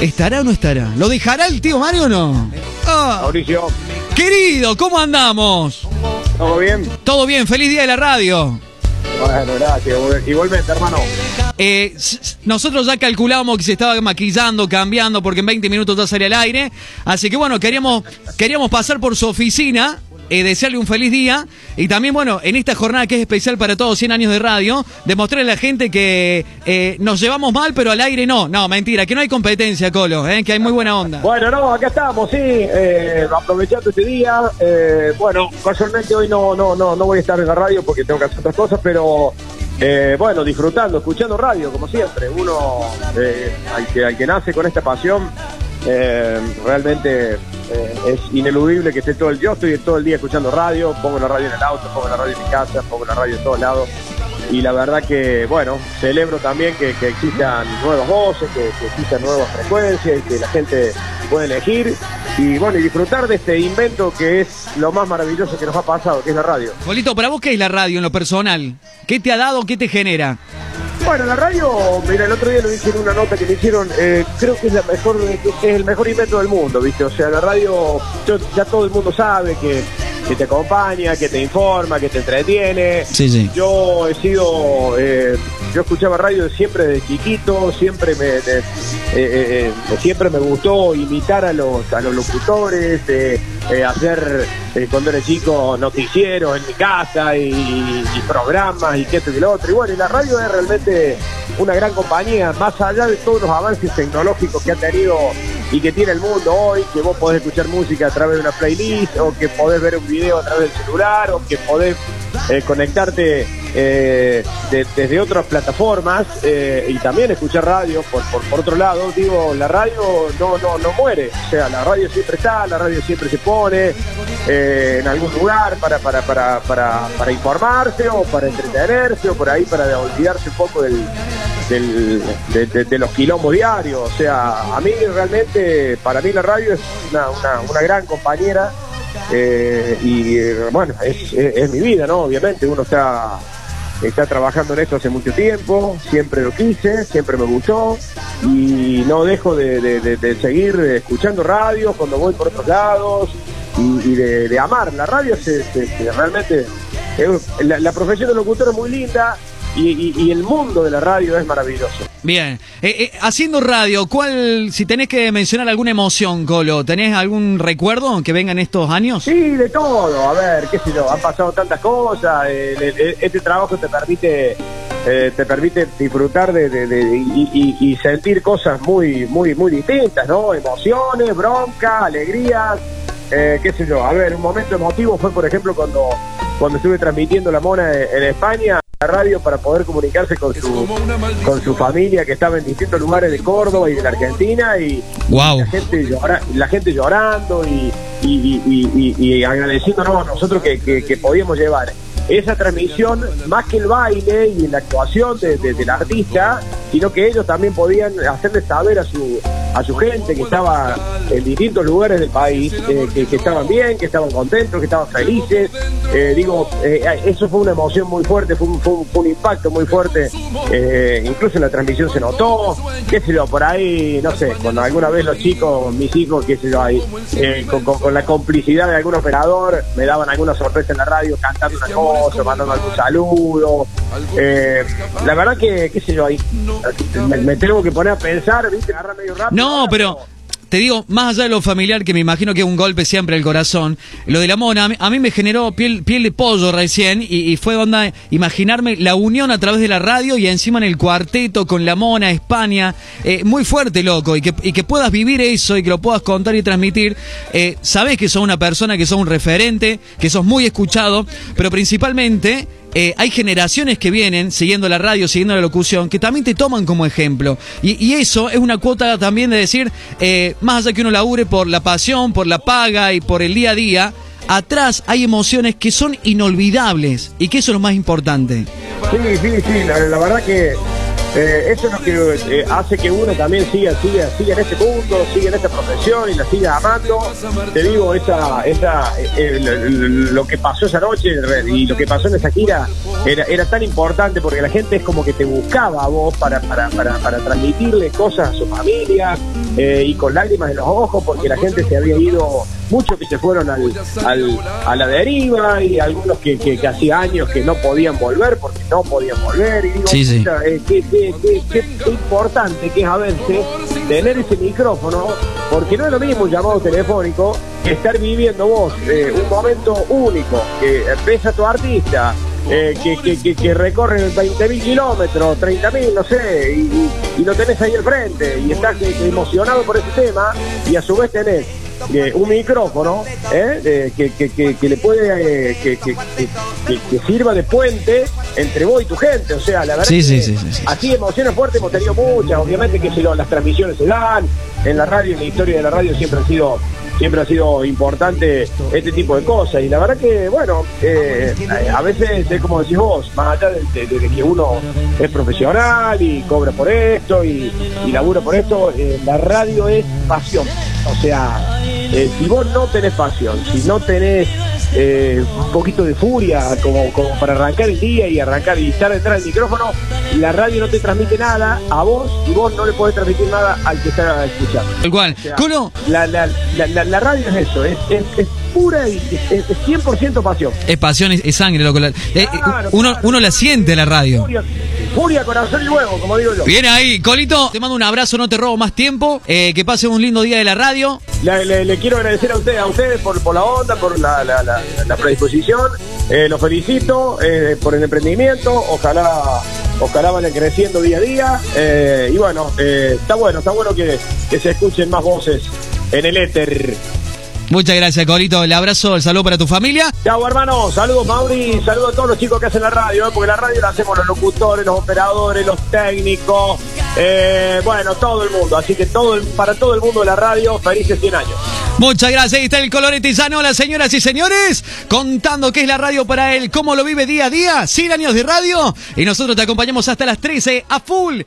¿Estará o no estará? ¿Lo dejará el tío Mario o no? Ah, Mauricio, querido, ¿cómo andamos? ¿todo bien? Todo bien, feliz día de la radio. Bueno, gracias. Igualmente, hermano. Eh, nosotros ya calculábamos que se estaba maquillando, cambiando, porque en 20 minutos ya salía al aire. Así que bueno, queríamos, queríamos pasar por su oficina, eh, desearle un feliz día. Y también, bueno, en esta jornada que es especial para todos 100 años de radio, demostrarle a la gente que eh, nos llevamos mal, pero al aire no. No, mentira, que no hay competencia, Colo, eh, que hay muy buena onda. Bueno, no, acá estamos, sí, eh, aprovechando este día. bueno, casualmente hoy no, no, no, no voy a estar en la radio porque tengo que hacer otras cosas, pero bueno, disfrutando, escuchando radio, como siempre. Uno, eh, al, que, al que nace con esta pasión, eh, realmente eh, es ineludible que esté todo el... Yo estoy todo el día escuchando radio, pongo la radio en el auto, pongo la radio en mi casa, pongo la radio en todos lados. Y la verdad que, bueno, celebro también que, que existan nuevas voces, que, existan nuevas frecuencias y que la gente pueda elegir y, bueno, y disfrutar de este invento que es lo más maravilloso que nos ha pasado, que es la radio. Bolito, ¿para vos qué es la radio en lo personal? ¿Qué te ha dado? ¿Qué te genera? Bueno, la radio, mira, el otro día lo dije en una nota que me hicieron, eh, creo que es la mejor, el mejor invento del mundo, ¿viste? O sea, la radio, ya todo el mundo sabe que, que te acompaña, que te informa, que te entretiene. Sí, sí. Yo he sido, eh, yo escuchaba radio siempre de chiquito, siempre me, de- eh, eh, siempre me gustó imitar a los, a los locutores, hacer cuando era chico noticieros en mi casa y, y programas y qué esto y lo otro. Y bueno, y la radio es realmente una gran compañía, más allá de todos los avances tecnológicos que ha tenido y que tiene el mundo hoy, que vos podés escuchar música a través de una playlist, o que podés ver un video a través del celular, o que podés eh, conectarte eh, de- desde otras plataformas eh, y también escuchar radio por, por, por otro lado. Digo, la radio no, no, no muere, o sea, la radio siempre está, la radio siempre se pone en algún lugar para, para, para, para, para informarse o para entretenerse o por ahí para olvidarse un poco del, del- de, los quilombos diarios. O sea, a mí realmente, para mí la radio es una, una, gran compañera eh, y bueno, es, es- mi vida, ¿no? Obviamente uno está, está trabajando en esto hace mucho tiempo, siempre lo quise, siempre me gustó y no dejo de, de- seguir escuchando radio cuando voy por otros lados y, de, amar. La radio realmente, la, la profesión de locutor es muy linda y, y- y el mundo de la radio es maravilloso. Bien. Eh, eh, haciendo radio, ¿cuál, si tenés que mencionar alguna emoción, Colo, ¿tenés algún recuerdo que vengan estos años? Sí, de todo. A ver, qué sé yo, han pasado tantas cosas. el- el- este trabajo te permite eh, te permite disfrutar de, de- de- y, y- sentir cosas muy muy muy distintas, ¿no? Emociones, bronca, alegrías. eh, qué sé yo. A ver, un momento emotivo fue, por ejemplo, cuando cuando estuve transmitiendo la mona en, en España la radio para poder comunicarse con su con su familia que estaba en distintos lugares de Córdoba y de la Argentina y Wow. la gente llora, la gente llorando y, y, y, y- y- y agradeciéndonos a nosotros que, que- que podíamos llevar esa transmisión más que el baile y la actuación de- de- del artista sino que ellos también podían hacerle saber a su a su gente que estaba en distintos lugares del país eh, que, estaban bien, que estaban contentos, que estaban felices. Eh, digo, eh, eso fue una emoción muy fuerte, fue un, fue un- impacto muy fuerte. Incluso en la transmisión se notó, qué sé yo, por ahí, no sé, cuando alguna vez los chicos, mis hijos, qué sé yo, ahí, con, con- con la complicidad de algún operador, me daban alguna sorpresa en la radio cantando una cosa, mandando algún saludo. La verdad que, qué sé yo, ahí me, me tengo que poner a pensar, ¿viste? Agarra medio rápido. No, pero te digo, más allá de lo familiar, que me imagino que es un golpe siempre al corazón, lo de la mona, a mí, a mí me generó piel, piel de pollo recién y, y fue onda imaginarme la unión a través de la radio y encima en el cuarteto con la mona, España, eh, muy fuerte, loco, y que, y que puedas vivir eso y que lo puedas contar y transmitir. Eh, sabés que sos una persona, que sos un referente, que sos muy escuchado, pero principalmente... eh, hay generaciones que vienen siguiendo la radio, siguiendo la locución, que también te toman como ejemplo. Y, eso es una cuota también de decir, eh, más allá que uno labure por la pasión, por la paga y por el día a día, atrás hay emociones que son inolvidables y que eso es lo más importante. Sí, sí, sí, la verdad que eh, eso es lo que eh, hace que uno también siga, siga, siga en este mundo, siga en esta profesión y la siga amando. Te digo, esa, esa, eh, lo, que pasó esa noche y lo que pasó en esa gira era, era tan importante porque la gente es como que te buscaba a vos para, para, para, para transmitirle cosas a su familia y con lágrimas en los ojos porque la gente se había ido muchos que se fueron al, al, a la deriva y algunos que, que, hacía años que no podían volver porque no podían volver. Y digo, sí, sí. Eh, qué, qué, importante que es a veces tener ese micrófono, porque no es lo mismo un llamado telefónico que estar viviendo vos eh, un momento único, que empieza tu artista, eh, que, que, que, recorre 20.000 kilómetros, 30.000, no sé, y, y, lo tenés ahí al frente, y estás emocionado por ese tema, y a su vez tenés un micrófono ¿eh? que, que, que, le puede que, que, sirva de puente entre vos y tu gente. O sea, la verdad sí, sí, sí, así emociones fuertes hemos tenido muchas. Obviamente que si las transmisiones se dan en la radio, en la historia de la radio siempre ha sido siempre ha sido importante este tipo de cosas. Y la verdad que, bueno, eh, a veces es como decís vos, más allá de, que uno es profesional y cobra por esto y, y labura por esto, eh, la radio es pasión. O sea, eh, si vos no tenés pasión, si no tenés eh, un poquito de furia como, como para arrancar el día y arrancar y estar detrás del micrófono, la radio no te transmite nada a vos y vos no le podés transmitir nada al que está escuchando. Igual, la, la, la, la, radio es eso, es, es, pura y es, 100% pasión. Es pasión, es, sangre, loco. Eh, uno, uno la siente la radio. Furia, corazón y huevo, como digo yo. Viene ahí, Colito, te mando un abrazo, no te robo más tiempo. que pase un lindo día de la radio. Le, quiero agradecer a ustedes, a ustedes por, por la onda, por la, la, la, predisposición. Eh, los felicito eh, por el emprendimiento. Ojalá, ojalá vayan creciendo día a día. Eh, y bueno, está bueno, está bueno que, que se escuchen más voces en el éter. Muchas gracias, Corito. El abrazo, el saludo para tu familia. Chao, hermano. Saludos, Mauri. Saludos a todos los chicos que hacen la radio, porque la radio la hacemos los locutores, los operadores, los técnicos, eh, bueno, todo el mundo. Así que todo para todo el mundo de la radio, felices 100 años. Muchas gracias. Ahí está el Colorete las señoras y señores, contando qué es la radio para él, cómo lo vive día a día, 100 años de radio. Y nosotros te acompañamos hasta las 13 a full.